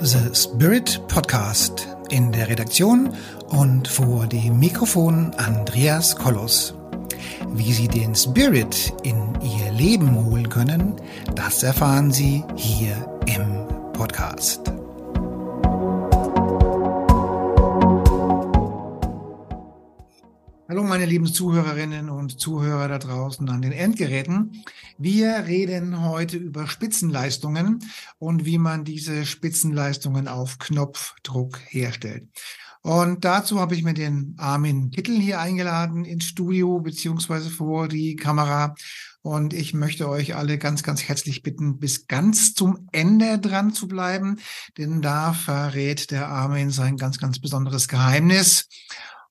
The Spirit Podcast in der Redaktion und vor dem Mikrofon Andreas Kollos. Wie Sie den Spirit in Ihr Leben holen können, das erfahren Sie hier im Podcast. Hallo meine lieben Zuhörerinnen und Zuhörer da draußen an den Endgeräten. Wir reden heute über Spitzenleistungen und wie man diese Spitzenleistungen auf Knopfdruck herstellt. Und dazu habe ich mir den Armin Kittel hier eingeladen ins Studio beziehungsweise vor die Kamera. Und ich möchte euch alle ganz, ganz herzlich bitten, bis ganz zum Ende dran zu bleiben, denn da verrät der Armin sein ganz, ganz besonderes Geheimnis.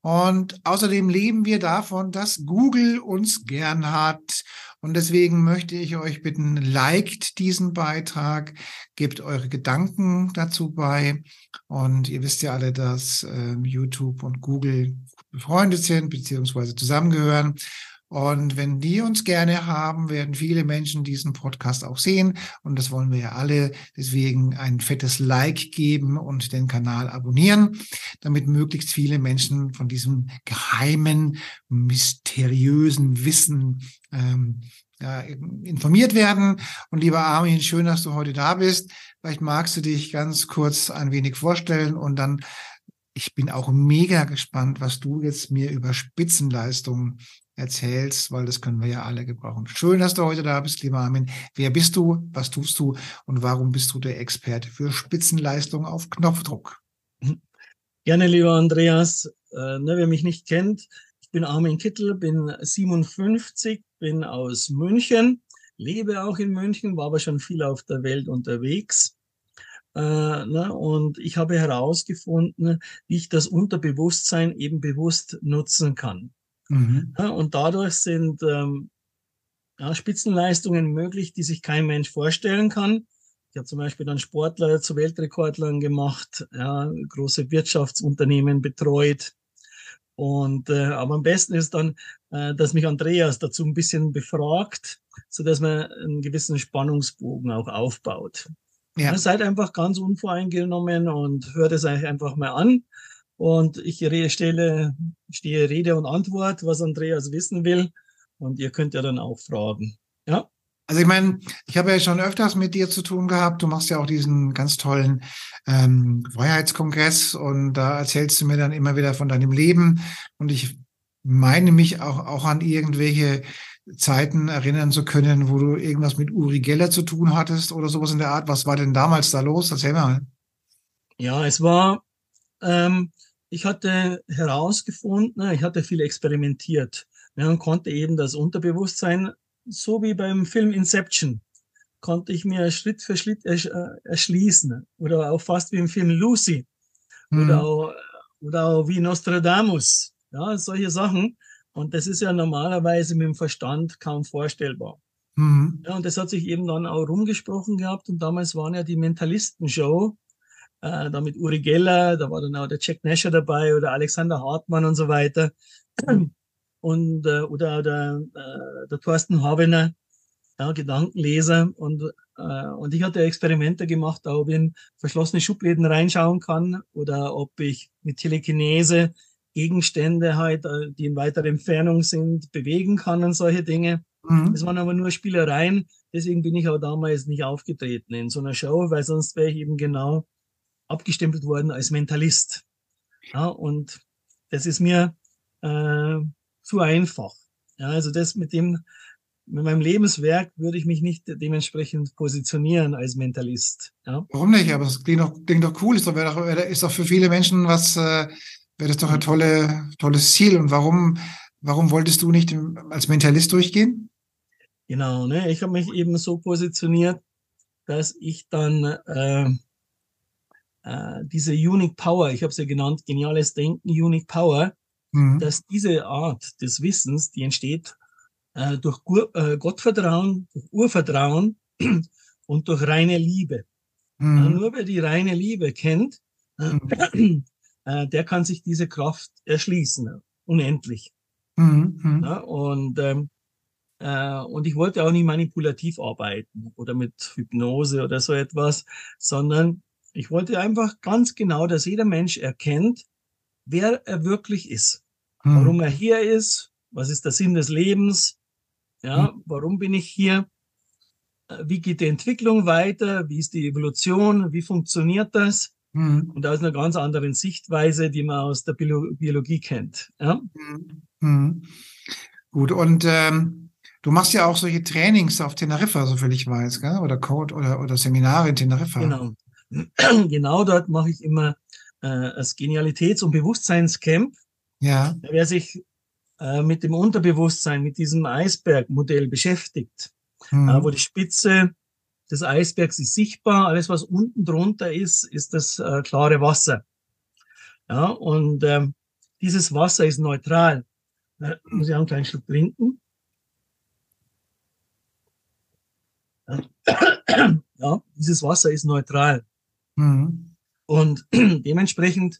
Und außerdem leben wir davon, dass Google uns gern hat. Und deswegen möchte ich euch bitten, liked diesen Beitrag, gebt eure Gedanken dazu bei. Und ihr wisst ja alle, dass äh, YouTube und Google befreundet sind, beziehungsweise zusammengehören. Und wenn die uns gerne haben, werden viele Menschen diesen Podcast auch sehen. Und das wollen wir ja alle. Deswegen ein fettes Like geben und den Kanal abonnieren, damit möglichst viele Menschen von diesem geheimen, mysteriösen Wissen ähm, ja, informiert werden. Und lieber Armin, schön, dass du heute da bist. Vielleicht magst du dich ganz kurz ein wenig vorstellen und dann ich bin auch mega gespannt, was du jetzt mir über Spitzenleistungen erzählst, weil das können wir ja alle gebrauchen. Schön, dass du heute da bist, lieber Armin. Wer bist du? Was tust du? Und warum bist du der Experte für Spitzenleistung auf Knopfdruck? Gerne, lieber Andreas. Äh, ne, wer mich nicht kennt, ich bin Armin Kittel, bin 57, bin aus München, lebe auch in München, war aber schon viel auf der Welt unterwegs. Äh, ne, und ich habe herausgefunden, wie ich das Unterbewusstsein eben bewusst nutzen kann. Mhm. Ja, und dadurch sind ähm, ja, Spitzenleistungen möglich, die sich kein Mensch vorstellen kann. Ich habe zum Beispiel dann Sportler zu Weltrekordlern gemacht, ja, große Wirtschaftsunternehmen betreut. Und äh, aber am besten ist dann, äh, dass mich Andreas dazu ein bisschen befragt, so dass man einen gewissen Spannungsbogen auch aufbaut. Ja. ja seid einfach ganz unvoreingenommen und hört es euch einfach mal an. Und ich stelle, stehe Rede und Antwort, was Andreas wissen will. Und ihr könnt ja dann auch fragen. Ja. Also ich meine, ich habe ja schon öfters mit dir zu tun gehabt. Du machst ja auch diesen ganz tollen ähm, Freiheitskongress und da erzählst du mir dann immer wieder von deinem Leben. Und ich meine mich auch, auch an irgendwelche Zeiten erinnern zu können, wo du irgendwas mit Uri Geller zu tun hattest oder sowas in der Art. Was war denn damals da los? Erzähl mal. Ja, es war ähm, ich hatte herausgefunden, ich hatte viel experimentiert ja, und konnte eben das Unterbewusstsein, so wie beim Film Inception, konnte ich mir Schritt für Schritt ersch äh, erschließen. Oder auch fast wie im Film Lucy. Mhm. Oder, auch, oder auch wie Nostradamus. Ja, solche Sachen. Und das ist ja normalerweise mit dem Verstand kaum vorstellbar. Mhm. Ja, und das hat sich eben dann auch rumgesprochen gehabt. Und damals waren ja die Mentalisten-Show äh, da mit Uri Geller, da war dann auch der Jack Nasher dabei oder Alexander Hartmann und so weiter. Und, äh, oder der, äh, der Thorsten Habener, ja, Gedankenleser. Und, äh, und ich hatte Experimente gemacht, ob ich in verschlossene Schubläden reinschauen kann oder ob ich mit Telekinese Gegenstände halt, äh, die in weiterer Entfernung sind, bewegen kann und solche Dinge. Mhm. Das waren aber nur Spielereien. Deswegen bin ich auch damals nicht aufgetreten in so einer Show, weil sonst wäre ich eben genau abgestempelt worden als Mentalist. Ja, und das ist mir äh, zu einfach. Ja, also das mit dem, mit meinem Lebenswerk würde ich mich nicht dementsprechend positionieren als Mentalist. Ja. Warum nicht? Aber das klingt doch, klingt doch cool. Ist doch, ist doch für viele Menschen was, äh, wäre das doch ein tolle, tolles Ziel. Und warum, warum wolltest du nicht als Mentalist durchgehen? Genau, ne? ich habe mich eben so positioniert, dass ich dann äh, äh, diese Unique Power, ich habe es ja genannt, geniales Denken, Unique Power, mhm. dass diese Art des Wissens, die entsteht äh, durch Gur äh, Gottvertrauen, durch Urvertrauen und durch reine Liebe. Mhm. nur wer die reine Liebe kennt, äh, mhm. Äh, der kann sich diese Kraft erschließen, unendlich. Mhm. mhm. Ja, und ähm, äh, und ich wollte auch nicht manipulativ arbeiten oder mit Hypnose oder so etwas, sondern Ich wollte einfach ganz genau, dass jeder Mensch erkennt, wer er wirklich ist, hm. warum er hier ist, was ist der Sinn des Lebens, ja, hm. warum bin ich hier, äh, wie geht die Entwicklung weiter, wie ist die Evolution, wie funktioniert das? Hm. Und aus einer ganz anderen Sichtweise, die man aus der Biologie kennt. Ja? Hm. hm. Gut, und ähm, du machst ja auch solche Trainings auf Teneriffa, soviel ich weiß, gell? oder Code oder, oder Seminare in Teneriffa. Genau. genau dort mache ich immer äh, das Genialitäts- und Bewusstseinscamp. Ja. Wer sich äh, mit dem Unterbewusstsein, mit diesem Eisbergmodell beschäftigt, mhm. äh, wo die Spitze des Eisbergs ist sichtbar, alles was unten drunter ist, ist das äh, klare Wasser. Ja, und ähm, dieses Wasser ist neutral. Da muss ich auch einen kleinen Schluck trinken. Ja, dieses Wasser ist neutral. Mhm. Und dementsprechend,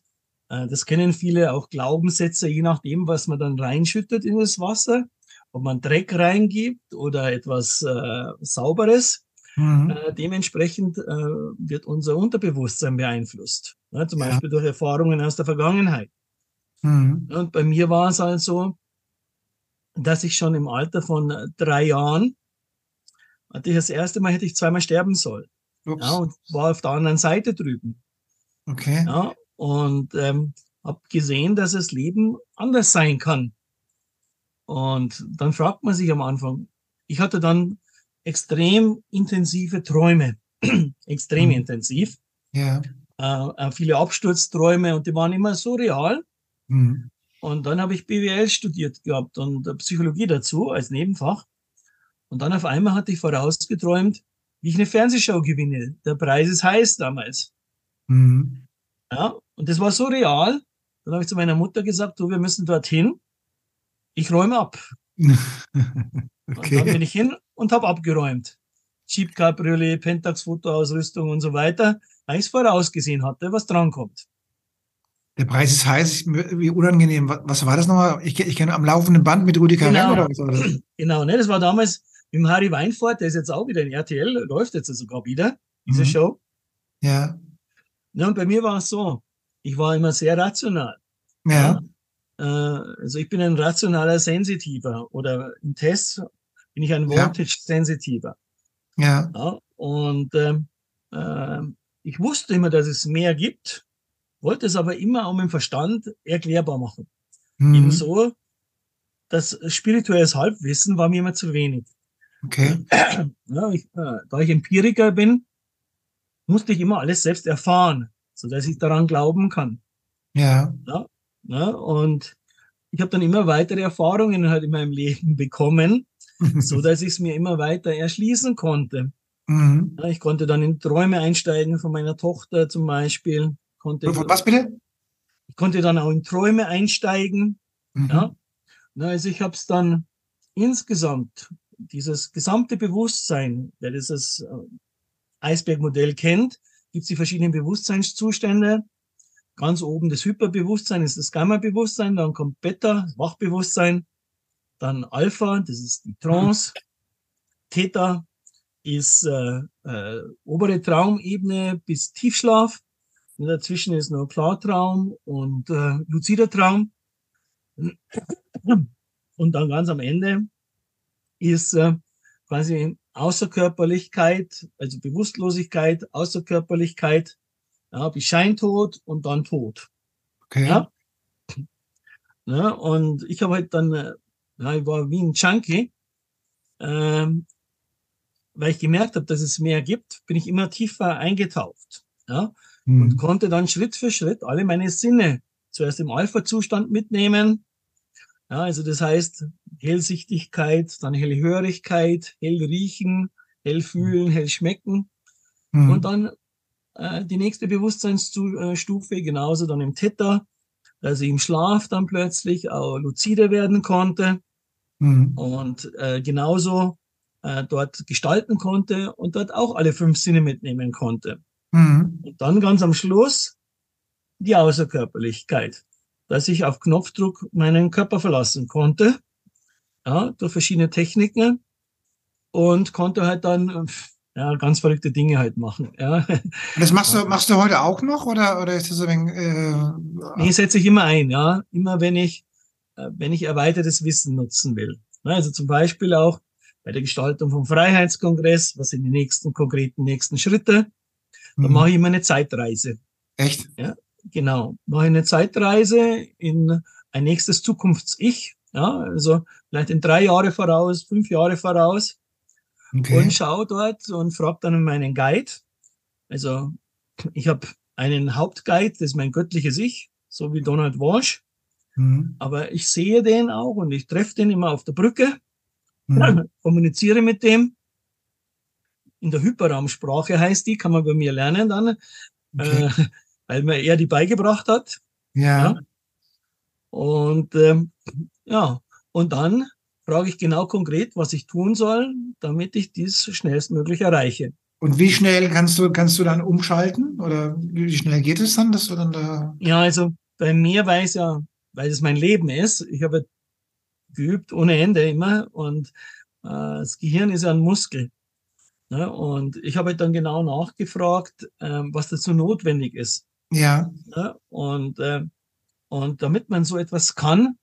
äh, das kennen viele auch Glaubenssätze, je nachdem, was man dann reinschüttet in das Wasser, ob man Dreck reingibt oder etwas äh, Sauberes. Mhm. Äh, dementsprechend äh, wird unser Unterbewusstsein beeinflusst. Ja, zum ja. Beispiel durch Erfahrungen aus der Vergangenheit. Mhm. Und bei mir war es also, dass ich schon im Alter von drei Jahren, hatte ich das erste Mal hätte ich zweimal sterben sollen. Ups. Ja, und war auf der anderen Seite drüben. Okay. Ja, und ähm, habe gesehen, dass das Leben anders sein kann. Und dann fragt man sich am Anfang, ich hatte dann extrem intensive Träume, extrem mhm. intensiv. Ja. Äh, äh, viele Absturzträume und die waren immer so real. Mhm. Und dann habe ich BWL studiert gehabt und Psychologie dazu als Nebenfach. Und dann auf einmal hatte ich vorausgeträumt, wie ich eine Fernsehshow gewinne. Der Preis ist heiß damals. Mhm. Ja, und das war so real. Dann habe ich zu meiner Mutter gesagt, du, wir müssen dorthin. Ich räume ab. okay. Und dann bin ich hin und habe abgeräumt. Jeep Cabriolet, Pentax Fotoausrüstung und so weiter, weil ich es vorausgesehen hatte, was drankommt. Der Preis ist heiß, wie unangenehm. Was war das nochmal? Ich, ich kenne am laufenden Band mit Rudi genau. oder was? Genau, ne, das war damals mit Harry Weinfurt, der ist jetzt auch wieder in RTL, läuft jetzt sogar wieder, diese mhm. Show. Ja. ja. Und bei mir war es so, ich war immer sehr rational. Ja. ja. Äh, also ich bin ein rationaler Sensitiver oder im Test bin ich ein Voltage-Sensitiver. Ja. ja. Und ähm, äh, ich wusste immer, dass es mehr gibt, wollte es aber immer um den Verstand erklärbar machen. Mhm. Ebenso, das spirituelles Halbwissen war mir immer zu wenig. Okay. Ja, ich, äh, da ich Empiriker bin, musste ich immer alles selbst erfahren, so dass ich daran glauben kann. Ja. ja, ja und ich habe dann immer weitere Erfahrungen halt in meinem Leben bekommen, so dass ich es mir immer weiter erschließen konnte. Mhm. Ja, ich konnte dann in Träume einsteigen von meiner Tochter zum Beispiel. Konnte Was bitte? Ich konnte dann auch in Träume einsteigen. Mhm. Ja. Also ich habe es dann insgesamt dieses gesamte Bewusstsein, wer dieses äh, Eisbergmodell kennt, gibt es die verschiedenen Bewusstseinszustände. Ganz oben das Hyperbewusstsein ist das Gamma-Bewusstsein, dann kommt Beta, Wachbewusstsein, dann Alpha, das ist die Trance, Theta ist äh, äh, obere Traumebene bis Tiefschlaf, und dazwischen ist noch Klartraum und äh, luzider Traum. Und dann ganz am Ende ist äh, quasi Außerkörperlichkeit, also Bewusstlosigkeit, Außerkörperlichkeit, ja, wie Scheintod und dann Tod. Okay. Ja? ja und ich habe halt dann, äh, ja, ich war wie ein Junkie, ähm, weil ich gemerkt habe, dass es mehr gibt, bin ich immer tiefer eingetaucht. Ja? Mhm. Und konnte dann Schritt für Schritt alle meine Sinne zuerst im Alpha-Zustand mitnehmen, ja, also das heißt Hellsichtigkeit, dann Hellhörigkeit, Hellriechen, Hellfühlen, Hellschmecken. Mhm. Und dann äh, die nächste Bewusstseinsstufe, genauso dann im Theta, dass ich im Schlaf dann plötzlich auch luzider werden konnte mhm. und äh, genauso äh, dort gestalten konnte und dort auch alle fünf Sinne mitnehmen konnte. Mhm. Und dann ganz am Schluss die Außerkörperlichkeit dass ich auf Knopfdruck meinen Körper verlassen konnte, ja, durch verschiedene Techniken und konnte halt dann ja, ganz verrückte Dinge halt machen. Ja. Und das machst du, machst du heute auch noch oder, oder ist das ein äh, Nee, setze ich immer ein, ja. Immer wenn ich, äh, wenn ich erweitertes Wissen nutzen will. Also zum Beispiel auch bei der Gestaltung vom Freiheitskongress, was sind die nächsten konkreten nächsten Schritte? Da Mhm. mache ich immer eine Zeitreise. echt? Genau, mache eine Zeitreise in ein nächstes Zukunfts-Ich. Ja, also vielleicht in drei Jahre voraus, fünf Jahre voraus Okay. und schaue dort und frage dann meinen Guide. Also ich habe einen Hauptguide, das ist mein göttliches Ich, so wie Donald Walsh. Mhm. Aber ich sehe den auch und ich treffe den immer auf der Brücke, Mhm. kommuniziere mit dem. In der Hyperraumsprache heißt die, kann man bei mir lernen dann, Okay. äh, weil mir er die beigebracht hat. ja. ja. Und ähm, ja, und dann frage ich genau konkret, was ich tun soll, damit ich dies schnellstmöglich erreiche. Und wie schnell kannst du, kannst du dann umschalten? Oder wie schnell geht es dann, dass du dann da. Ja, also bei mir weiß ja, weil es mein Leben ist, ich habe geübt ohne Ende immer und äh, das Gehirn ist ja ein Muskel. Ne? Und ich habe halt dann genau nachgefragt, ähm, was dazu notwendig ist. Ja. Ne? Und, äh, und damit man so etwas kann,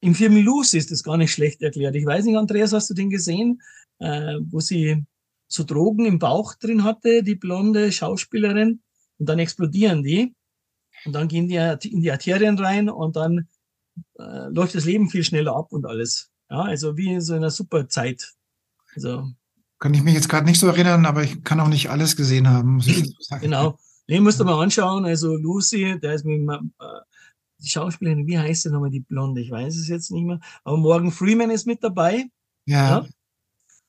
im Firmilus ist das gar nicht schlecht erklärt. Ich weiß nicht, Andreas, hast du den gesehen, äh, wo sie so Drogen im Bauch drin hatte, die blonde Schauspielerin, und dann explodieren die. Und dann gehen die in die Arterien rein und dann äh, läuft das Leben viel schneller ab und alles. Ja, also wie in so einer super Zeit. Also, Kann ich mich jetzt gerade nicht so erinnern, aber ich kann auch nicht alles gesehen haben, muss ich sagen. genau. Nee, musst du mal anschauen. Also Lucy, der ist mit äh, die Schauspielerin, wie heißt sie nochmal, die Blonde? Ich weiß es jetzt nicht mehr. Aber Morgan Freeman ist mit dabei. Ja.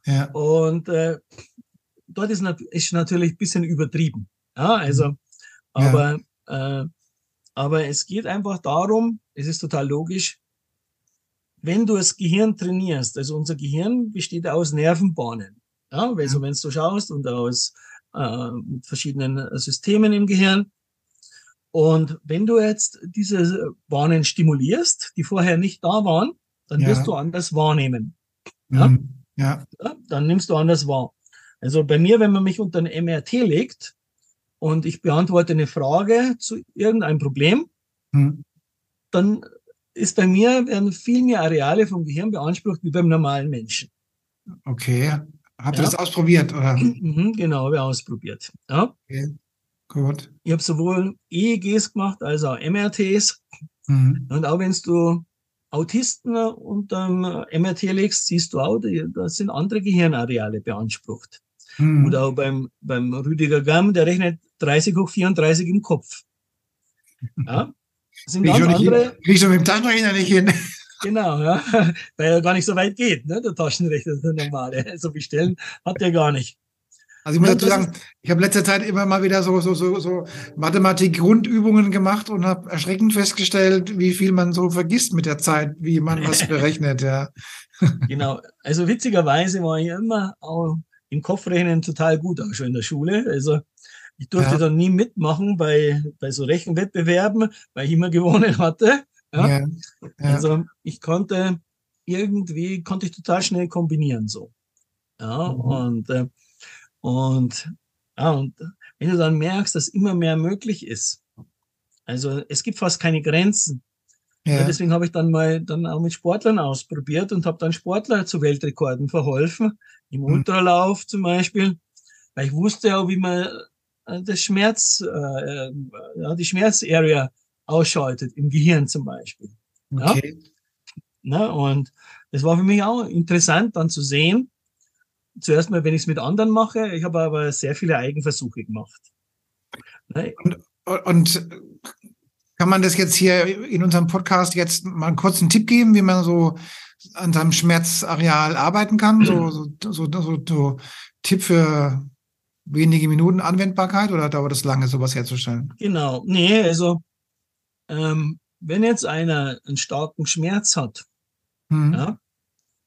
Ja. Und äh, dort ist, nat ist natürlich ein bisschen übertrieben. Ja, also, aber, äh, aber es geht einfach darum, es ist total logisch, wenn du das Gehirn trainierst, also unser Gehirn besteht aus Nervenbahnen. Ja, also Ja. wenn du schaust und aus äh, mit verschiedenen äh, Systemen im Gehirn. Und wenn du jetzt diese Bahnen stimulierst, die vorher nicht da waren, dann Ja. wirst du anders wahrnehmen. Ja. Mhm. Ja. Ja, dann nimmst du anders wahr. Also bei mir, wenn man mich unter ein MRT legt und ich beantworte eine Frage zu irgendeinem Problem, Mhm. dann ist bei mir werden viel mehr Areale vom Gehirn beansprucht wie beim normalen Menschen. Okay. Habt ihr Ja. das ausprobiert, oder? Mhm, genau, habe ich ausprobiert. Ja. Okay. Gut. Ich habe sowohl EEGs gemacht als auch MRTs. Mhm. Und auch wenn du Autisten unter MRT legst, siehst du auch, da sind andere Gehirnareale beansprucht. Mhm. Oder auch beim, beim Rüdiger Gamm, der rechnet 30 hoch 34 im Kopf. Ja. Sind Krieg ich ganz nicht andere, hin. Krieg ich schon mit dem Taschenrechner nicht hin. Genau, ja, weil er gar nicht so weit geht, ne, der Taschenrechner, der normale. So bestellen hat er gar nicht. Also ich muss dazu sagen, ich habe letzter Zeit immer mal wieder so, so, so, so Mathematik-Grundübungen gemacht und habe erschreckend festgestellt, wie viel man so vergisst mit der Zeit, wie man was berechnet, ja. Genau. Also witzigerweise war ich immer auch im Kopfrechnen total gut, auch schon in der Schule. Also ich durfte Ja. dann nie mitmachen bei, bei so Rechenwettbewerben, weil ich immer gewonnen hatte. Ja. Ja. ja. Also ich konnte irgendwie, konnte ich total schnell kombinieren so. Ja, Mhm. und, äh, und, ja, und wenn du dann merkst, dass immer mehr möglich ist, also es gibt fast keine Grenzen. Ja, ja. deswegen habe ich dann mal dann auch mit Sportlern ausprobiert und habe dann Sportler zu Weltrekorden verholfen, im Mhm. Ultralauf zum Beispiel, weil ich wusste ja, wie man äh, das Schmerz, äh, äh, ja, die Schmerzarea ausschaltet, im Gehirn zum Beispiel. ja. Okay. Ne? Und das war für mich auch interessant dann zu sehen. Zuerst mal, wenn ich es mit anderen mache, ich habe aber sehr viele Eigenversuche gemacht. Ne? Und kann man das jetzt hier in unserem Podcast jetzt mal einen kurzen Tipp geben, wie man so an seinem Schmerzareal arbeiten kann? So, so, so, so, so Tipp für wenige Minuten Anwendbarkeit oder dauert es lange, sowas herzustellen? Genau. Nee, also ähm, wenn jetzt einer einen starken Schmerz hat, Hm. ja,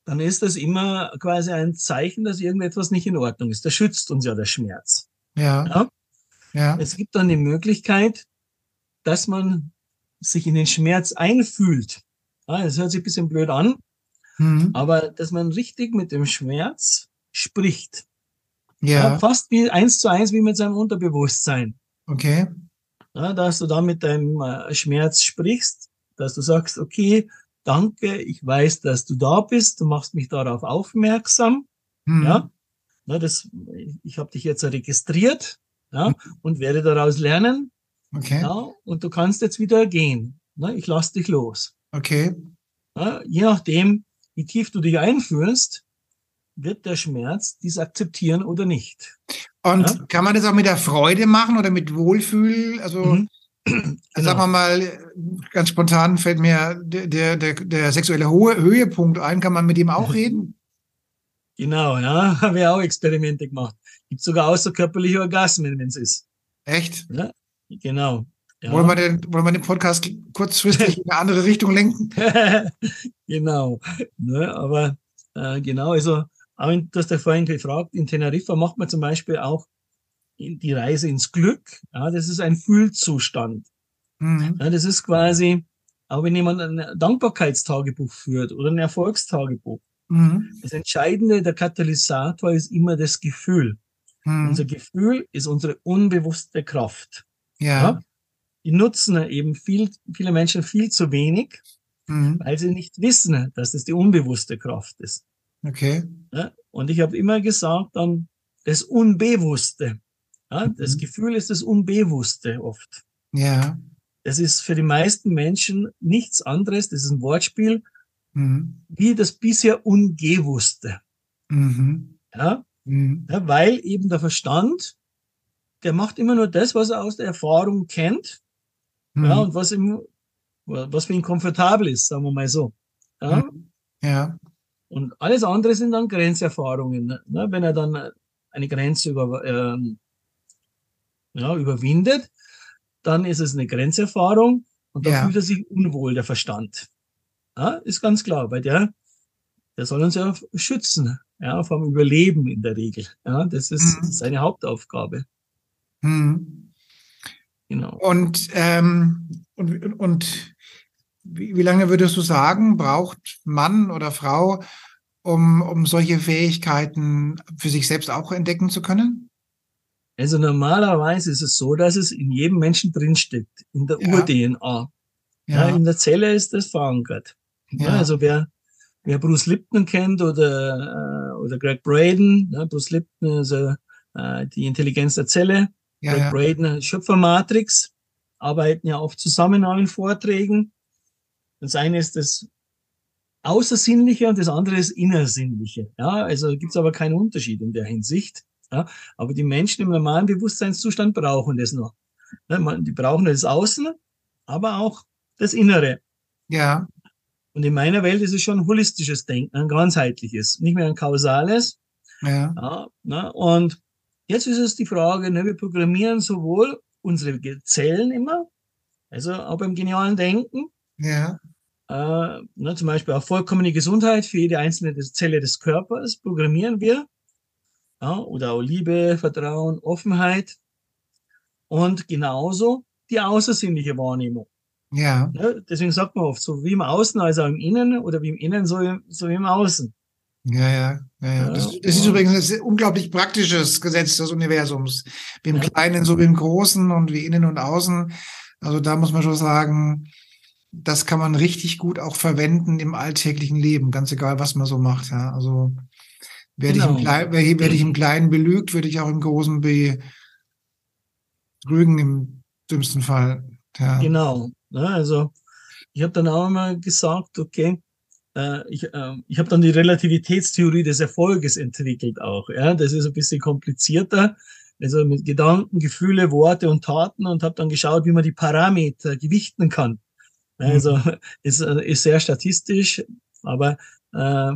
dann ist das immer quasi ein Zeichen, dass irgendetwas nicht in Ordnung ist. Das schützt uns ja der Schmerz. Ja, Ja? ja, Es gibt dann die Möglichkeit, dass man sich in den Schmerz einfühlt. Ja, das hört sich ein bisschen blöd an, hm. aber dass man richtig mit dem Schmerz spricht. Ja. Ja, fast wie eins zu eins wie mit seinem Unterbewusstsein. Okay. Ja, dass du da mit deinem äh, Schmerz sprichst, dass du sagst, okay, danke, ich weiß, dass du da bist, du machst mich darauf aufmerksam. Mhm. Ja, na, das, ich habe dich jetzt registriert ja, und werde daraus lernen. Okay. Ja, und du kannst jetzt wieder gehen. Na, ich lass dich los. Okay. Ja, je nachdem, wie tief du dich einfühlst, wird der Schmerz dies akzeptieren oder nicht. Und Ja. kann man das auch mit der Freude machen oder mit Wohlfühl? Also, Mhm. sagen wir mal, ganz spontan fällt mir der, der, der, sexuelle Ho Höhepunkt ein. Kann man mit ihm auch reden? Genau, ja, haben wir auch Experimente gemacht. Gibt sogar außerkörperliche Orgasmen, wenn es ist. Echt? Ja, genau. Ja. Wollen, wir den, wollen wir den Podcast kurzfristig in eine andere Richtung lenken? genau. Ne, aber äh, genau, also, in, du hast ja vorhin gefragt, in Teneriffa macht man zum Beispiel auch die Reise ins Glück. Ja, das ist ein Fühlzustand. Mhm. Ja, das ist quasi, auch wenn jemand ein Dankbarkeitstagebuch führt oder ein Erfolgstagebuch. Mhm. Das Entscheidende, der Katalysator ist immer das Gefühl. Unser Mhm. Gefühl ist unsere unbewusste Kraft. Ja. Ja. Die nutzen eben viel, viele Menschen viel zu wenig, Mhm. weil sie nicht wissen, dass das die unbewusste Kraft ist. Okay. Ja? Und ich habe immer gesagt, dann das Unbewusste. Ja? Das Mhm. Gefühl ist das Unbewusste oft. Ja. Das ist für die meisten Menschen nichts anderes, das ist ein Wortspiel, Mhm. wie das bisher Ungewusste. Mhm. Ja? Mhm. Ja, weil eben der Verstand, der macht immer nur das, was er aus der Erfahrung kennt ja, Mhm. und was, ihm, was für ihn komfortabel ist, sagen wir mal so. Ja? Mhm. Ja. Und alles andere sind dann Grenzerfahrungen. Ne? Wenn er dann eine Grenze über, ähm, ja, überwindet, dann ist es eine Grenzerfahrung und da Ja. fühlt er sich unwohl, der Verstand. Ja, ist ganz klar, weil der, der soll uns ja schützen, ja, vom Überleben in der Regel. Ja, das ist Mhm. seine Hauptaufgabe. Mhm. Genau. Und, ähm, und, und wie, wie lange würdest du sagen, braucht Mann oder Frau, um, um solche Fähigkeiten für sich selbst auch entdecken zu können? Also normalerweise ist es so, dass es in jedem Menschen drinsteckt, in der Ja. Ur-DNA. Ja. Ja, in der Zelle ist das verankert. Ja. Ja. also wer, wer Bruce Lipton kennt oder, äh, oder Greg Braden, ja, Bruce Lipton ist äh, die Intelligenz der Zelle, ja, Greg. Braden äh, Schöpfermatrix, arbeiten ja oft zusammen auch in Vorträgen. Das eine ist das Außersinnliche und das andere ist Innersinnliche. Ja, also gibt es aber keinen Unterschied in der Hinsicht. Ja, aber die Menschen im normalen Bewusstseinszustand brauchen das noch. Man- die brauchen das Außen, aber auch das Innere. ja. Und in meiner Welt ist es schon ein holistisches Denken, ein ganzheitliches, nicht mehr ein kausales. ja. Ja, ne? Und jetzt ist es die Frage, ne, wir programmieren sowohl unsere Zellen immer, also auch beim genialen Denken, ja. Äh, ne, zum Beispiel auch vollkommene Gesundheit für jede einzelne Zelle des Körpers programmieren wir. Ja, oder auch Liebe, Vertrauen, Offenheit. Und genauso die außersinnliche Wahrnehmung. Ja, Ne? Deswegen sagt man oft, so wie im Außen, also im Innen, oder wie im Innen, so, im- so wie im Außen. ja, ja, ja, ja. Das, das ist übrigens ein unglaublich praktisches Gesetz des Universums. Wie im. Kleinen, so wie im Großen und wie innen und außen. Also da muss man schon sagen, das kann man richtig gut auch verwenden im alltäglichen Leben, ganz egal, was man so macht. Ja, also werde ich, im Genau. Klei- werde werde ich im Kleinen belügt, würde ich auch im Großen betrügen, im dümmsten Fall. Ja. Genau. Ne? Also ich habe dann auch immer gesagt, okay, äh, ich, äh, ich habe dann die Relativitätstheorie des Erfolges entwickelt auch. Ja? Das ist ein bisschen komplizierter. Also mit Gedanken, Gefühle, Worte und Taten und habe dann geschaut, wie man die Parameter gewichten kann. Ja, Also ist, äh, ist sehr statistisch, aber äh,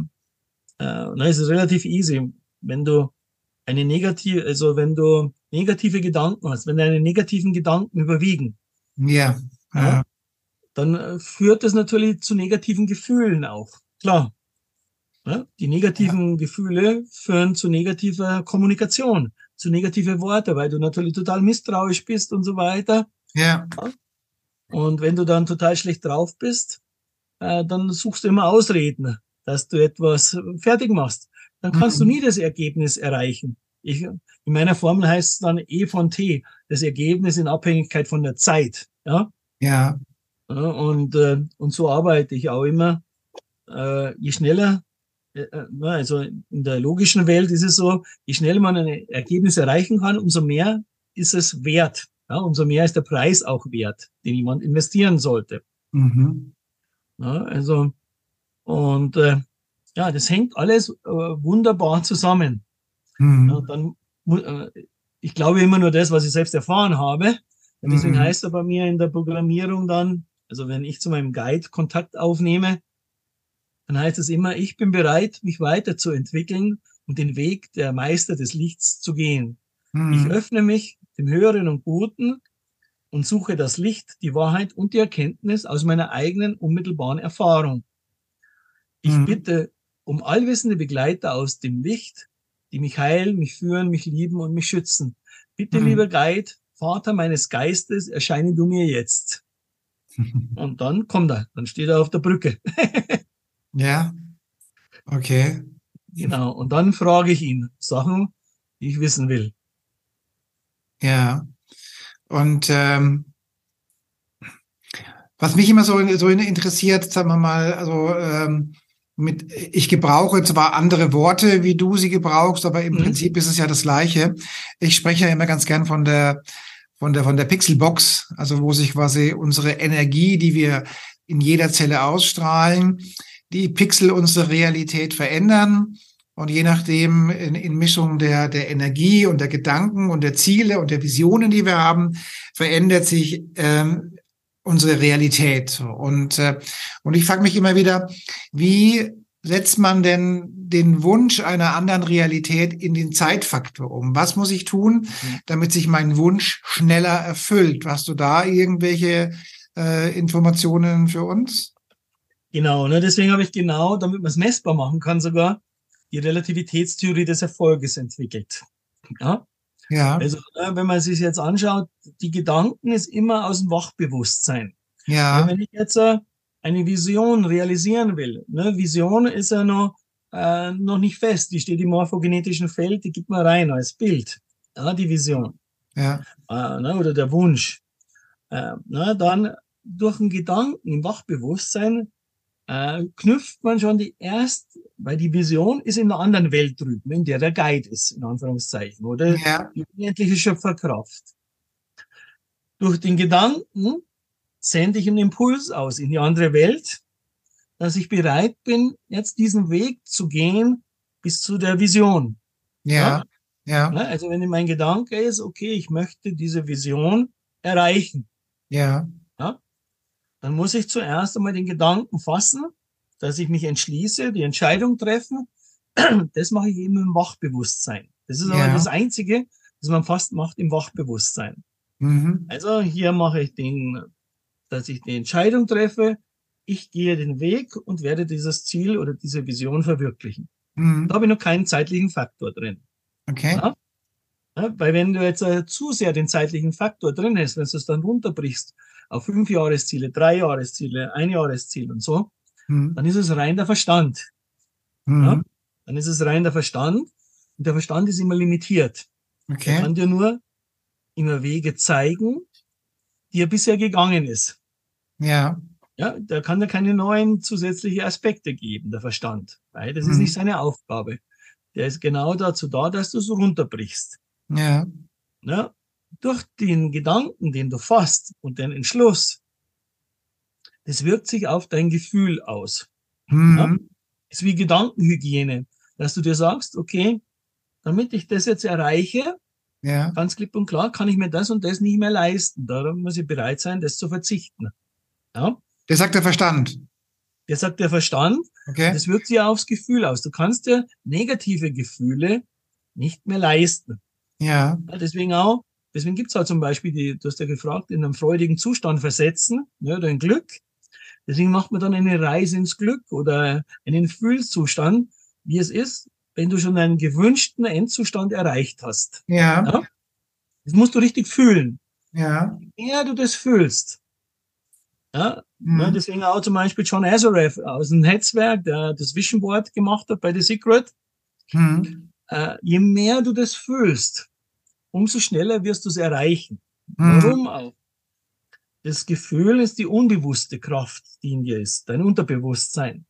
äh, na, es ist relativ easy. Wenn du eine negative, also wenn du negative Gedanken hast, wenn deine negativen Gedanken überwiegen, Ja, ja, dann äh, führt das natürlich zu negativen Gefühlen auch. Klar. Ja, die negativen Gefühle führen zu negativer Kommunikation, zu negative Worte, weil du natürlich total misstrauisch bist und so weiter. ja, Und wenn du dann total schlecht drauf bist, äh, dann suchst du immer Ausreden, dass du etwas fertig machst. Dann kannst du Mhm. nie das Ergebnis erreichen. ich, in meiner Formel heißt es dann E von T, das Ergebnis in Abhängigkeit von der Zeit. Ja. Ja. ja und, äh, und so arbeite ich auch immer. Äh, je schneller, äh, äh also in der logischen Welt ist es so, je schneller man ein Ergebnis erreichen kann, umso mehr ist es wert. Ja, umso mehr ist der Preis auch wert, den jemand investieren sollte. Mhm. Ja, also, und äh, ja, das hängt alles äh, wunderbar zusammen. Mhm. Ja, dann, äh, ich glaube immer nur das, was ich selbst erfahren habe. Und deswegen mhm. heißt er bei mir in der Programmierung dann, also wenn ich zu meinem Guide Kontakt aufnehme, dann heißt es immer, ich bin bereit, mich weiterzuentwickeln und den Weg der Meister des Lichts zu gehen. Mhm. Ich öffne mich dem Höheren und Guten und suche das Licht, die Wahrheit und die Erkenntnis aus meiner eigenen unmittelbaren Erfahrung. Ich mhm. bitte um allwissende Begleiter aus dem Licht, die mich heilen, mich führen, mich lieben und mich schützen. Bitte, mhm. lieber Guide, Vater meines Geistes, erscheine du mir jetzt. und dann kommt er, dann steht er auf der Brücke. ja, okay. Genau, und dann frage ich ihn Sachen, die ich wissen will. Ja. Und ähm, was mich immer so, so interessiert, sagen wir mal, also ähm, mit, ich gebrauche zwar andere Worte, wie du sie gebrauchst, aber im mhm. Prinzip ist es ja das Gleiche. Ich spreche ja immer ganz gern von der, von der, von der Pixelbox, also wo sich quasi unsere Energie, die wir in jeder Zelle ausstrahlen, die Pixel unsere Realität verändern und je nachdem in, in Mischung der, der Energie und der Gedanken und der Ziele und der Visionen, die wir haben, verändert sich ähm, unsere Realität. Und, äh, und ich frage mich immer wieder, wie setzt man denn den Wunsch einer anderen Realität in den Zeitfaktor um? Was muss ich tun, mhm. damit sich mein Wunsch schneller erfüllt? Hast du da irgendwelche äh, Informationen für uns? Genau, ne, deswegen habe ich genau, damit man es messbar machen kann, sogar die Relativitätstheorie des Erfolges entwickelt. Ja? Ja. Also, äh, wenn man sich jetzt anschaut, die Gedanken ist immer aus dem Wachbewusstsein. Ja. Wenn ich jetzt äh, eine Vision realisieren will, ne, Vision ist ja noch, äh, noch nicht fest, die steht im morphogenetischen Feld, die gibt man rein als Bild, ja, die Vision. Ja. Äh, ne, oder der Wunsch. Äh, ne, dann durch einen Gedanken im Wachbewusstsein äh, knüpft man schon die erst, weil die Vision ist in einer anderen Welt drüben, in der der Guide ist, in Anführungszeichen, oder ja. die unendliche Schöpferkraft. Durch den Gedanken sende ich einen Impuls aus in die andere Welt, dass ich bereit bin, jetzt diesen Weg zu gehen bis zu der Vision. Ja. ja. ja. Also wenn mein Gedanke ist, okay, ich möchte diese Vision erreichen. Ja dann muss ich zuerst einmal den Gedanken fassen, dass ich mich entschließe, die Entscheidung treffen. Das mache ich eben im Wachbewusstsein. Das ist ja. aber das Einzige, das man fast macht im Wachbewusstsein. Mhm. Also hier mache ich den, dass ich die Entscheidung treffe, ich gehe den Weg und werde dieses Ziel oder diese Vision verwirklichen. Mhm. Da habe ich noch keinen zeitlichen Faktor drin. Okay. Ja? Ja, weil wenn du jetzt äh, zu sehr den zeitlichen Faktor drin hast, wenn du es dann runterbrichst auf fünf Jahresziele, drei Jahresziele, ein Jahresziel und so, mhm. dann ist es rein der Verstand. Mhm. Ja? Dann ist es rein der Verstand und der Verstand ist immer limitiert. Okay. Er kann dir nur immer Wege zeigen, die er bisher gegangen ist. Ja. Ja, der kann dir keine neuen zusätzliche Aspekte geben, der Verstand, weil das mhm. ist nicht seine Aufgabe. Der ist genau dazu da, dass du es runterbrichst. Ja. ja durch den Gedanken, den du fasst und den Entschluss, das wirkt sich auf dein Gefühl aus. Mhm. Ja? Ist wie Gedankenhygiene, dass du dir sagst, okay, damit ich das jetzt erreiche, ja. ganz klipp und klar, kann ich mir das und das nicht mehr leisten. Darum muss ich bereit sein, das zu verzichten. Ja? Das sagt der Verstand. Das sagt der Verstand. Okay. Das wirkt sich aufs Gefühl aus. Du kannst dir negative Gefühle nicht mehr leisten. Ja. ja deswegen auch, Deswegen gibt's halt zum Beispiel, die, du hast ja gefragt, in einem freudigen Zustand versetzen ja, oder ein Glück. Deswegen macht man dann eine Reise ins Glück oder einen Fühlzustand, wie es ist, wenn du schon einen gewünschten Endzustand erreicht hast. Ja. ja? Das musst du richtig fühlen. Ja. Je mehr du das fühlst, ja, mhm. ja, deswegen auch zum Beispiel John Azareth aus dem Netzwerk, der das Vision Board gemacht hat bei The Secret. Mhm. äh, je mehr du das fühlst, umso schneller wirst du es erreichen. Mhm. Warum auch? Das Gefühl ist die unbewusste Kraft, die in dir ist, dein Unterbewusstsein.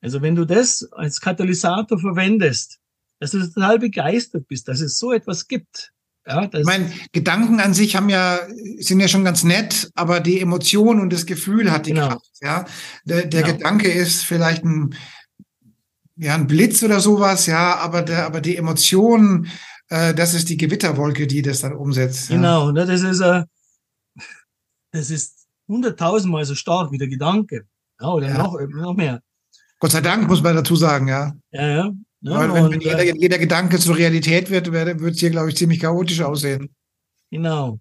Also wenn du das als Katalysator verwendest, dass du total begeistert bist, dass es so etwas gibt. Ja, ich meine, Gedanken an sich haben ja, sind ja schon ganz nett, aber die Emotion und das Gefühl hat die genau. Kraft. Ja, der, der genau. Gedanke ist vielleicht ein, ja, ein Blitz oder sowas, ja, aber der, aber die Emotion, äh, das ist die Gewitterwolke, die das dann umsetzt. Genau. Ne, das ist, äh, das ist hunderttausendmal so stark wie der Gedanke. Ja, oder ja. Noch, noch mehr. Gott sei Dank, muss man dazu sagen, ja. Ja, ja. Ja, Weil wenn, wenn jeder, äh, jeder, Gedanke zur Realität wird, würde es hier, glaube ich, ziemlich chaotisch aussehen. Genau.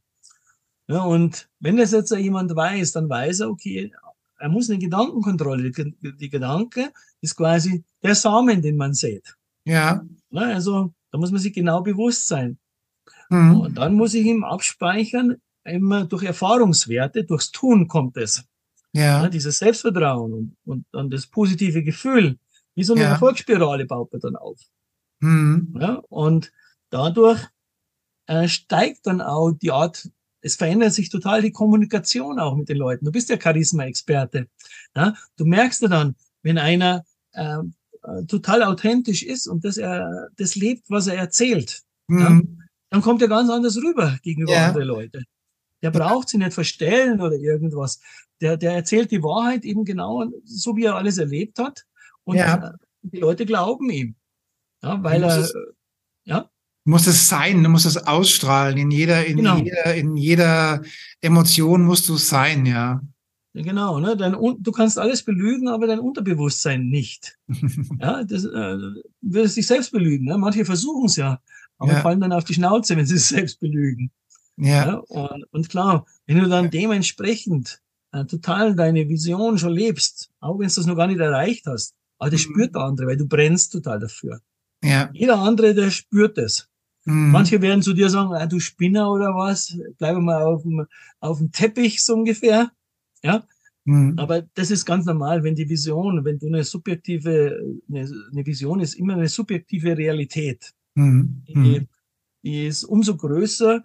Ja, und wenn das jetzt jemand weiß, dann weiß er, okay, er muss eine Gedankenkontrolle. Die, die Gedanke ist quasi der Samen, den man sät. Ja. ja. Also da muss man sich genau bewusst sein. Mhm. Und dann muss ich ihm abspeichern, immer durch Erfahrungswerte, durchs Tun kommt es. Ja. ja dieses Selbstvertrauen und, und dann das positive Gefühl. Wie so eine ja. Erfolgsspirale baut man dann auf. Mhm. Ja, und dadurch äh, steigt dann auch die Art, es verändert sich total die Kommunikation auch mit den Leuten. Du bist ja Charisma-Experte. Ja? Du merkst ja dann, wenn einer äh, äh total authentisch ist und das er das lebt, was er erzählt, mhm. ja? dann kommt er ganz anders rüber gegenüber ja. anderen Leuten. Der braucht sie nicht verstellen oder irgendwas. Der, der erzählt die Wahrheit eben genau so, wie er alles erlebt hat. Und ja. die Leute glauben ihm. Ja, weil er, es, ja. Muss es sein, du musst es ausstrahlen. In jeder, in genau. jeder, in jeder Emotion musst du es sein, ja. Genau, ne? Dein, du kannst alles belügen, aber dein Unterbewusstsein nicht. ja, das, äh, du wirst dich selbst belügen. Ne? Manche versuchen es ja, aber ja. fallen dann auf die Schnauze, wenn sie es selbst belügen. Ja. ja? Und, und, klar, wenn du dann ja. dementsprechend äh, total deine Vision schon lebst, auch wenn du das noch gar nicht erreicht hast, aber das mhm. spürt der andere, weil du brennst total dafür. Ja. Jeder andere, der spürt es. Mhm. Manche werden zu dir sagen, ah, du Spinner oder was, bleib mal auf dem, auf dem Teppich so ungefähr. Ja. Mhm. Aber das ist ganz normal, wenn die Vision, wenn du eine subjektive, eine, eine Vision ist immer eine subjektive Realität. Mhm. Die, mhm. die, ist umso größer,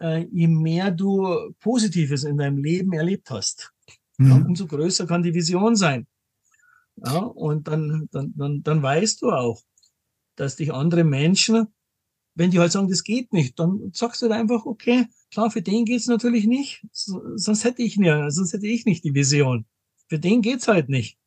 äh, je mehr du Positives in deinem Leben erlebt hast. Ja, mhm. umso größer kann die Vision sein. Ja, und dann, dann, dann, dann weißt du auch, dass dich andere Menschen, wenn die halt sagen, das geht nicht, dann sagst du halt einfach, okay, klar, für den geht's natürlich nicht, sonst hätte ich nicht, sonst hätte ich nicht die Vision. Für den geht's halt nicht.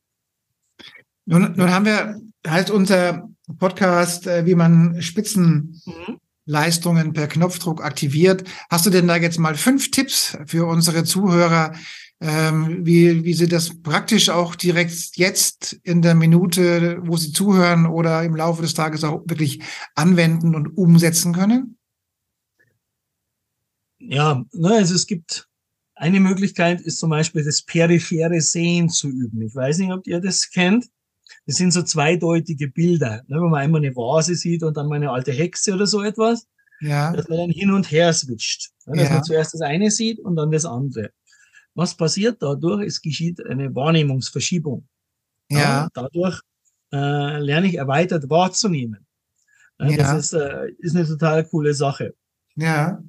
Nun, nun haben wir halt unser Podcast, äh, wie man Spitzenleistungen per Knopfdruck aktiviert. Hast du denn da jetzt mal fünf Tipps für unsere Zuhörer, ähm, wie, wie Sie das praktisch auch direkt jetzt in der Minute, wo Sie zuhören oder im Laufe des Tages auch wirklich anwenden und umsetzen können? Ja, ne, also es gibt eine Möglichkeit, ist zum Beispiel das periphere Sehen zu üben. Ich weiß nicht, ob ihr das kennt. Das sind so zweideutige Bilder, ne, wenn man einmal eine Vase sieht und dann mal eine alte Hexe oder so etwas. Ja. Dass man dann hin und her switcht. Ne, dass ja. man zuerst das eine sieht und dann das andere. Was passiert dadurch? Es geschieht eine Wahrnehmungsverschiebung. Ja. dadurch äh, lerne ich erweitert wahrzunehmen. Ja, das ist, äh, ist eine total coole Sache. Ja.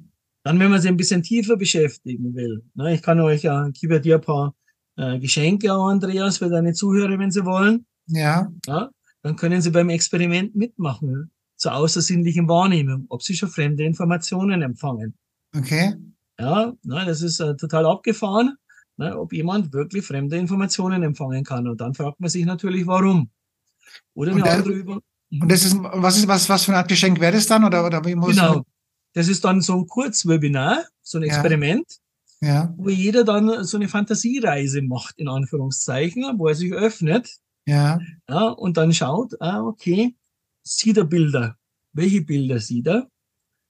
Dann, wenn man sich ein bisschen tiefer beschäftigen will, ne, ich kann euch ja, ich gebe dir ein paar äh, Geschenke, Andreas, für deine Zuhörer, wenn sie wollen. Ja. ja. Dann können sie beim Experiment mitmachen zur außersinnlichen Wahrnehmung, ob sie schon fremde Informationen empfangen. Okay. Ja, ne, das ist äh, total abgefahren, ne, ob jemand wirklich fremde Informationen empfangen kann. Und dann fragt man sich natürlich, warum. Oder eine andere Übung. Und das ist, was ist, was, was für eine Art Geschenk wäre das dann? Oder, oder wie muss Genau. Das ist dann so ein Kurzwebinar, so ein Experiment, ja. ja. wo jeder dann so eine Fantasiereise macht, in Anführungszeichen, wo er sich öffnet. Ja. ja und dann schaut, ah, okay, sieht er Bilder? Welche Bilder sieht er?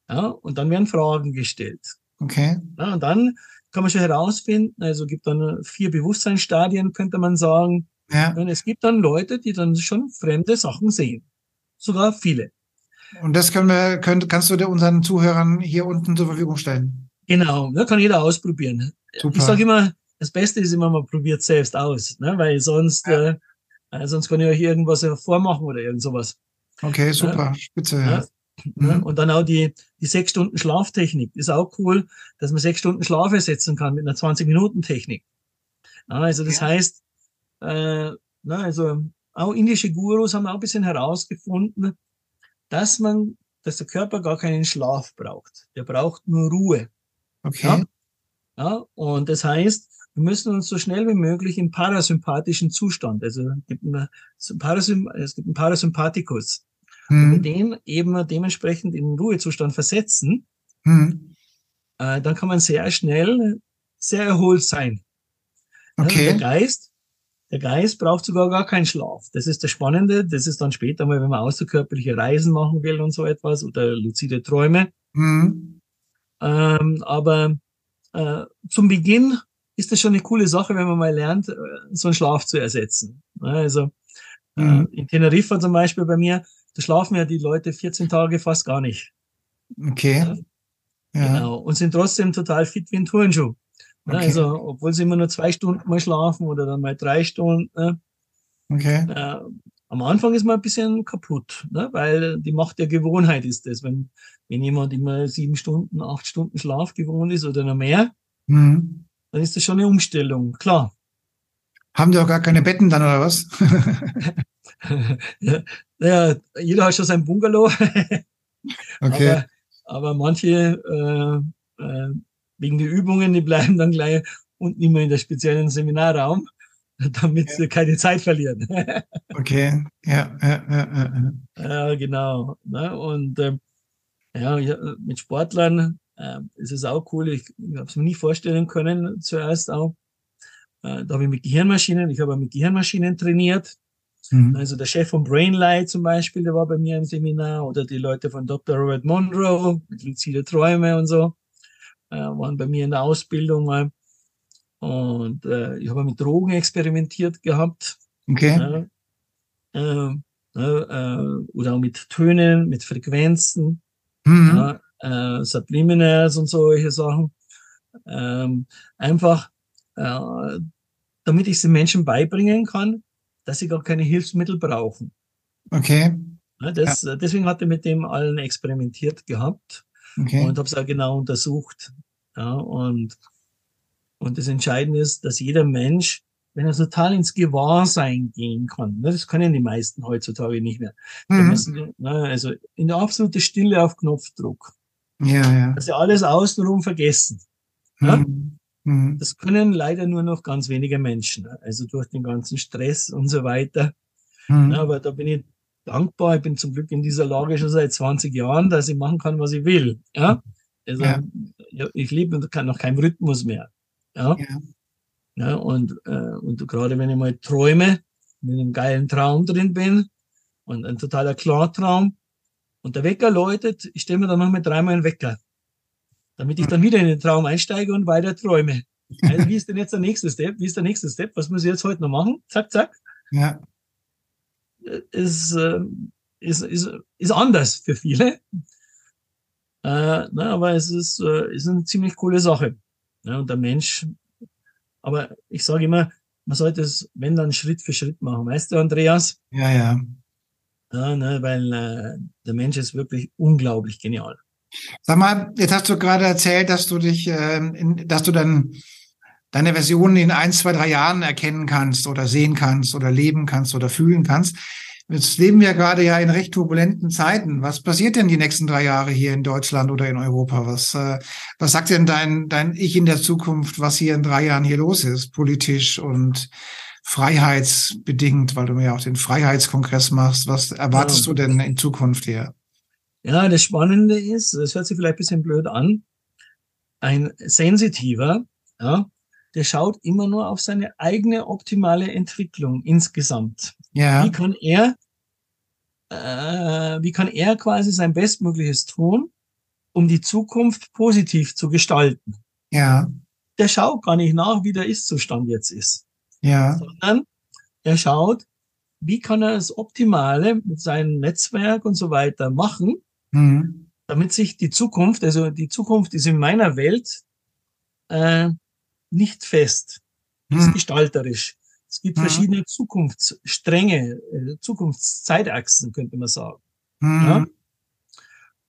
Ja, und dann werden Fragen gestellt. Okay. Ja, und dann kann man schon herausfinden, also gibt dann vier Bewusstseinsstadien, könnte man sagen. Ja. Und es gibt dann Leute, die dann schon fremde Sachen sehen. Sogar viele. Und das können wir, können, kannst du dir unseren Zuhörern hier unten zur Verfügung stellen. Genau, da kann jeder ausprobieren. Super. Ich sage immer, das Beste ist immer, man probiert selbst aus, ne? weil sonst, ja. äh, sonst kann ich euch irgendwas vormachen oder irgend sowas. Okay, super, spitze. Ja. Mhm. Und dann auch die, die sechs Stunden Schlaftechnik. Ist auch cool, dass man sechs Stunden Schlaf ersetzen kann mit einer 20-Minuten-Technik. Ja, also das ja. heißt, äh, na, also auch indische Gurus haben auch ein bisschen herausgefunden, dass man, dass der Körper gar keinen Schlaf braucht. Der braucht nur Ruhe. Okay. Ja? ja und das heißt, wir müssen uns so schnell wie möglich im parasympathischen Zustand, also es gibt, einen, es gibt einen Parasympathikus, mhm. mit dem eben dementsprechend in den Ruhezustand versetzen, mhm. äh, dann kann man sehr schnell sehr erholt sein. Okay. Ja, der Geist, der Geist braucht sogar gar keinen Schlaf. Das ist das Spannende. Das ist dann später mal, wenn man außerkörperliche Reisen machen will und so etwas oder luzide Träume. Mhm. Ähm, aber äh, zum Beginn ist das schon eine coole Sache, wenn man mal lernt, äh, so einen Schlaf zu ersetzen. Also mhm. äh, in Teneriffa zum Beispiel bei mir, da schlafen ja die Leute 14 Tage fast gar nicht. Okay. Ja. Genau. Und sind trotzdem total fit wie ein Turnschuh. Okay. Also, obwohl sie immer nur zwei Stunden mal schlafen oder dann mal drei Stunden. Ne? Okay. Äh, am Anfang ist man ein bisschen kaputt, ne? weil die Macht der Gewohnheit ist das. Wenn, wenn jemand immer sieben Stunden, acht Stunden Schlaf gewohnt ist oder noch mehr, mhm. dann ist das schon eine Umstellung, klar. Haben die auch gar keine Betten dann oder was? ja, jeder hat schon sein Bungalow. okay. Aber, aber manche äh, äh, wegen der Übungen, die bleiben dann gleich unten immer in der speziellen Seminarraum, damit ja. sie keine Zeit verlieren. okay, ja, ja, ja, ja. ja genau. Ne? Und äh, ja, mit Sportlern äh, ist es auch cool. Ich, ich habe es mir nie vorstellen können zuerst auch. Äh, da habe ich mit Gehirnmaschinen, ich habe mit Gehirnmaschinen trainiert. Mhm. Also der Chef von Brainlight zum Beispiel, der war bei mir im Seminar oder die Leute von Dr. Robert Monroe mit luzide Träume und so äh, waren bei mir in der Ausbildung mal. Und äh, ich habe mit Drogen experimentiert gehabt. Okay. Äh, äh, oder auch mit Tönen, mit Frequenzen, mhm. äh, Subliminals und solche Sachen. Ähm, einfach, äh, damit ich es den Menschen beibringen kann, dass sie gar keine Hilfsmittel brauchen. Okay. Das, ja. Deswegen hatte ich mit dem allen experimentiert gehabt okay. und habe es auch genau untersucht. Ja, und, und das Entscheidende ist, dass jeder Mensch, wenn er total ins Gewahrsein gehen kann, ne, das können die meisten heutzutage nicht mehr. Mhm. Müssen, ne, also in der absolute Stille auf Knopfdruck. Ja, ja. Dass sie alles außenrum vergessen. Mhm. Mhm. Das können leider nur noch ganz wenige Menschen. Also durch den ganzen Stress und so weiter. Mhm. Aber da bin ich dankbar. Ich bin zum Glück in dieser Lage schon seit 20 Jahren, dass ich machen kann, was ich will. Ja? Also ja. ich lebe noch keinen Rhythmus mehr. Ja. ja. ja und, äh, und gerade wenn ich mal träume, mit einem geilen Traum drin bin und ein totaler Klartraum und der Wecker läutet, ich stelle mir dann noch mal dreimal einen Wecker, damit ich dann wieder in den Traum einsteige und weiter träume. Also wie ist denn jetzt der nächste Step? Wie ist der nächste Step? Was muss ich jetzt heute noch machen? Zack, zack. Ja. Ist, ist, ist, ist anders für viele. Äh, na, aber es ist, äh, ist eine ziemlich coole Sache. Ja, und der Mensch, aber ich sage immer, man sollte es, wenn dann Schritt für Schritt machen. Weißt du, Andreas? Ja, ja. Ja, ne, weil äh, der Mensch ist wirklich unglaublich genial. Sag mal, jetzt hast du gerade erzählt, dass du dich, äh, in, dass du dann deine Version in ein, zwei, drei Jahren erkennen kannst oder sehen kannst oder leben kannst oder fühlen kannst. Jetzt leben wir gerade ja in recht turbulenten Zeiten. Was passiert denn die nächsten drei Jahre hier in Deutschland oder in Europa? Was, äh, was sagt denn dein, dein Ich in der Zukunft, was hier in drei Jahren hier los ist, politisch und freiheitsbedingt, weil du mir ja auch den Freiheitskongress machst? Was erwartest ja. du denn in Zukunft hier? Ja, das Spannende ist, das hört sich vielleicht ein bisschen blöd an, ein Sensitiver, ja, der schaut immer nur auf seine eigene optimale Entwicklung insgesamt. Ja. Wie kann er, äh, wie kann er quasi sein Bestmögliches tun, um die Zukunft positiv zu gestalten? Ja. Der schaut gar nicht nach, wie der Ist-Zustand jetzt ist. Ja. Sondern er schaut, wie kann er das Optimale mit seinem Netzwerk und so weiter machen, mhm. damit sich die Zukunft, also die Zukunft ist in meiner Welt äh, nicht fest, ist mhm. gestalterisch. Es gibt mhm. verschiedene Zukunftsstränge, äh, Zukunftszeitachsen, könnte man sagen. Mhm.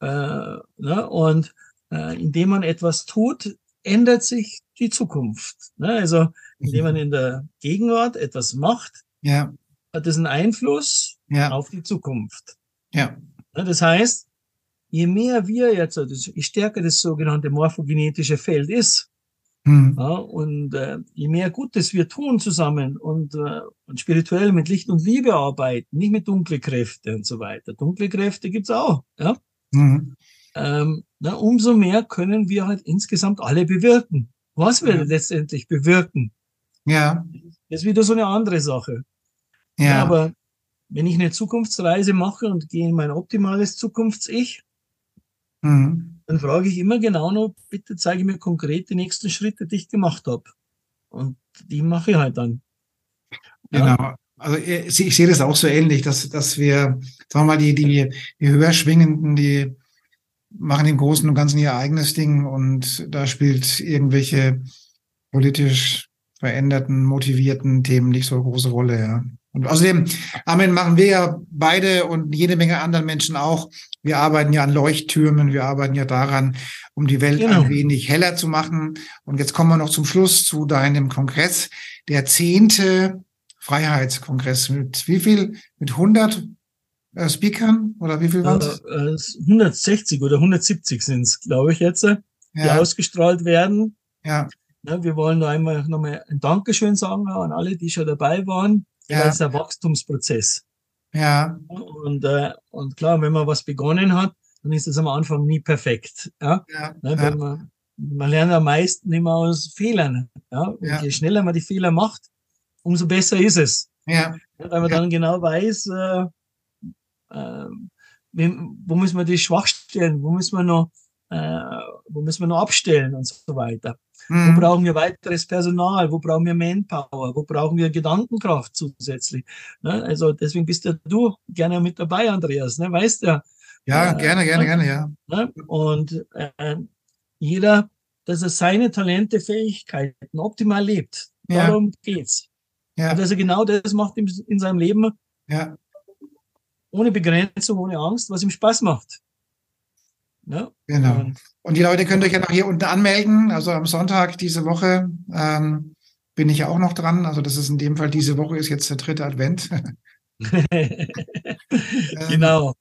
Ja? Äh, ne? Und äh, indem man etwas tut, ändert sich die Zukunft. Ne? Also indem man in der Gegenwart etwas macht, ja. hat das einen Einfluss ja. auf die Zukunft. Ja. Ne? Das heißt, je mehr wir jetzt, je stärker das sogenannte morphogenetische Feld ist, hm. Ja, und äh, je mehr Gutes wir tun zusammen und, äh, und spirituell mit Licht und Liebe arbeiten, nicht mit dunkle Kräfte und so weiter. Dunkle Kräfte gibt's auch. Ja? Hm. Ähm, na, umso mehr können wir halt insgesamt alle bewirken. Was wir ja. letztendlich bewirken, ja. ist wieder so eine andere Sache. Ja. ja. aber wenn ich eine Zukunftsreise mache und gehe in mein optimales Zukunfts-Ich, mhm dann frage ich immer genau noch, bitte zeige mir konkret die nächsten Schritte, die ich gemacht habe. Und die mache ich halt dann. Ja. Genau. Also äh, ich sehe das auch so ähnlich, dass, dass wir, sagen wir mal, die, die, die höher schwingenden, die machen im Großen und Ganzen ihr eigenes Ding und da spielt irgendwelche politisch veränderten, motivierten Themen nicht so eine große Rolle, ja. Und außerdem, Amen, machen wir ja beide und jede Menge anderen Menschen auch. Wir arbeiten ja an Leuchttürmen, wir arbeiten ja daran, um die Welt genau. ein wenig heller zu machen. Und jetzt kommen wir noch zum Schluss zu deinem Kongress, der zehnte Freiheitskongress. Mit wie viel? Mit 100 äh, Speakern oder wie viel waren es? Äh, 160 oder 170 sind es, glaube ich, jetzt, äh, die ja. ausgestrahlt werden. Ja. ja. Wir wollen da einmal nochmal ein Dankeschön sagen an alle, die schon dabei waren ja. ist ein Wachstumsprozess. Ja. Und, äh, und klar, wenn man was begonnen hat, dann ist das am Anfang nie perfekt. Ja. ja. Ne, ja. Man, man, lernt am meisten immer aus Fehlern. Ja. Und ja. je schneller man die Fehler macht, umso besser ist es. Ja. Weil man dann genau weiß, äh, äh, wo müssen wir die Schwachstellen, wo müssen wir noch, äh, wo müssen wir noch abstellen und so weiter. Mhm. Wo brauchen wir weiteres Personal? Wo brauchen wir Manpower? Wo brauchen wir Gedankenkraft zusätzlich? Ne? Also deswegen bist ja du gerne mit dabei, Andreas. Ne? Weißt ja. Ja, äh, gerne, gerne, ne? gerne, ja. Ne? Und äh, jeder, dass er seine Talente, Fähigkeiten optimal lebt. Darum ja. geht's. Ja. Und dass er genau das macht in, in seinem Leben. Ja. Ohne Begrenzung, ohne Angst, was ihm Spaß macht. Ne? Genau. Und, und, die Leute könnt euch ja noch hier unten anmelden. Also am Sonntag diese Woche ähm, bin ich ja auch noch dran. Also das ist in dem Fall diese Woche ist jetzt der dritte Advent. genau. Ähm,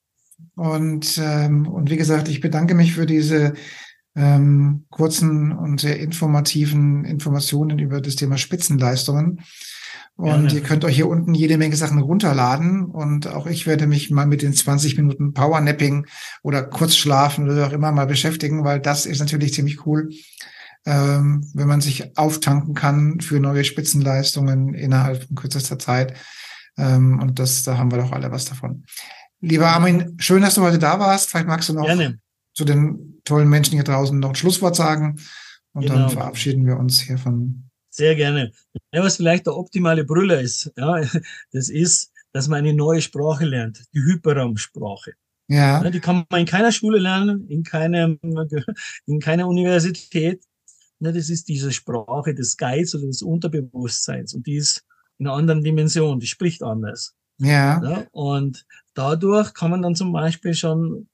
und, ähm, und wie gesagt, ich bedanke mich für diese ähm, kurzen und sehr informativen Informationen über das Thema Spitzenleistungen. Und ja, ihr könnt euch hier unten jede Menge Sachen runterladen. Und auch ich werde mich mal mit den 20 Minuten Powernapping oder Kurzschlafen oder auch immer mal beschäftigen, weil das ist natürlich ziemlich cool, ähm, wenn man sich auftanken kann für neue Spitzenleistungen innerhalb von kürzester Zeit. Ähm, und das, da haben wir doch alle was davon. Lieber Armin, schön, dass du heute da warst. Vielleicht magst du noch Gerne. zu den tollen Menschen hier draußen noch ein Schlusswort sagen. Und genau. dann verabschieden wir uns hier von sehr gerne. Ja, was vielleicht der optimale Brüller ist, ja, das ist, dass man eine neue Sprache lernt, die Hyperraumsprache. Ja. ja. Die kann man in keiner Schule lernen, in keinem, in keiner Universität. Ja, das ist diese Sprache des Geists oder des Unterbewusstseins und die ist in einer anderen Dimension, die spricht anders. Ja. ja. Und dadurch kann man dann zum Beispiel schon,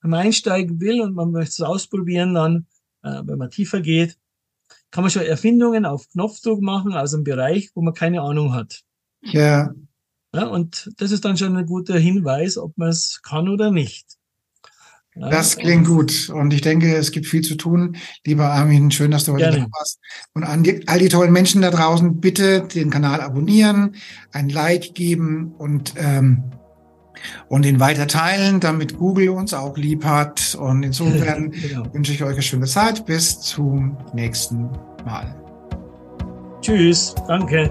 wenn man einsteigen will und man möchte es ausprobieren, dann, äh, wenn man tiefer geht, kann man schon Erfindungen auf Knopfdruck machen aus einem Bereich, wo man keine Ahnung hat. Ja. ja und das ist dann schon ein guter Hinweis, ob man es kann oder nicht. Ja, das klingt gut. Und ich denke, es gibt viel zu tun. Lieber Armin, schön, dass du heute gerne. da warst. Und an die, all die tollen Menschen da draußen, bitte den Kanal abonnieren, ein Like geben und ähm, und ihn weiter teilen, damit Google uns auch lieb hat. Und insofern genau. wünsche ich euch eine schöne Zeit. Bis zum nächsten Mal. Tschüss. Danke.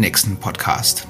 nächsten Podcast.